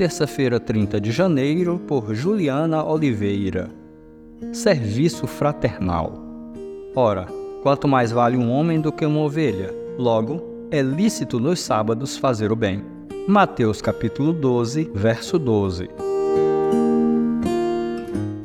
terça-feira, 30 de janeiro, por Juliana Oliveira. Serviço fraternal. Ora, quanto mais vale um homem do que uma ovelha? Logo, é lícito nos sábados fazer o bem. Mateus capítulo 12, verso 12.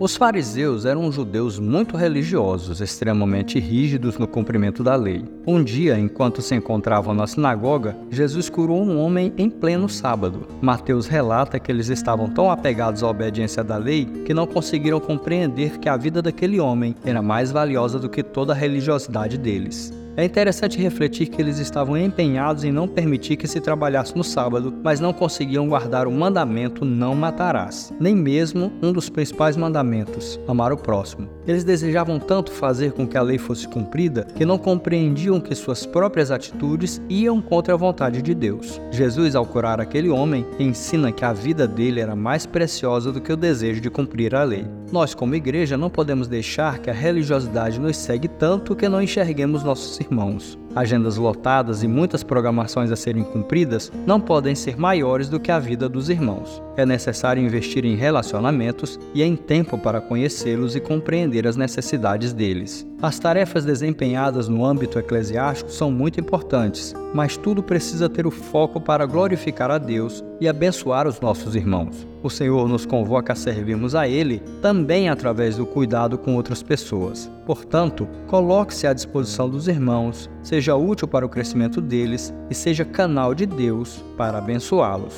Os fariseus eram judeus muito religiosos, extremamente rígidos no cumprimento da lei. Um dia, enquanto se encontravam na sinagoga, Jesus curou um homem em pleno sábado. Mateus relata que eles estavam tão apegados à obediência da lei que não conseguiram compreender que a vida daquele homem era mais valiosa do que toda a religiosidade deles. É interessante refletir que eles estavam empenhados em não permitir que se trabalhasse no sábado, mas não conseguiam guardar o mandamento não matarás, nem mesmo um dos principais mandamentos, amar o próximo. Eles desejavam tanto fazer com que a lei fosse cumprida que não compreendiam que suas próprias atitudes iam contra a vontade de Deus. Jesus, ao curar aquele homem, ensina que a vida dele era mais preciosa do que o desejo de cumprir a lei. Nós, como igreja, não podemos deixar que a religiosidade nos segue tanto que não enxerguemos nossos irmãos. Agendas lotadas e muitas programações a serem cumpridas não podem ser maiores do que a vida dos irmãos. É necessário investir em relacionamentos e em tempo para conhecê-los e compreender as necessidades deles. As tarefas desempenhadas no âmbito eclesiástico são muito importantes, mas tudo precisa ter o foco para glorificar a Deus e abençoar os nossos irmãos. O Senhor nos convoca a servirmos a Ele também através do cuidado com outras pessoas. Portanto, coloque-se à disposição dos irmãos, seja útil para o crescimento deles e seja canal de Deus para abençoá-los.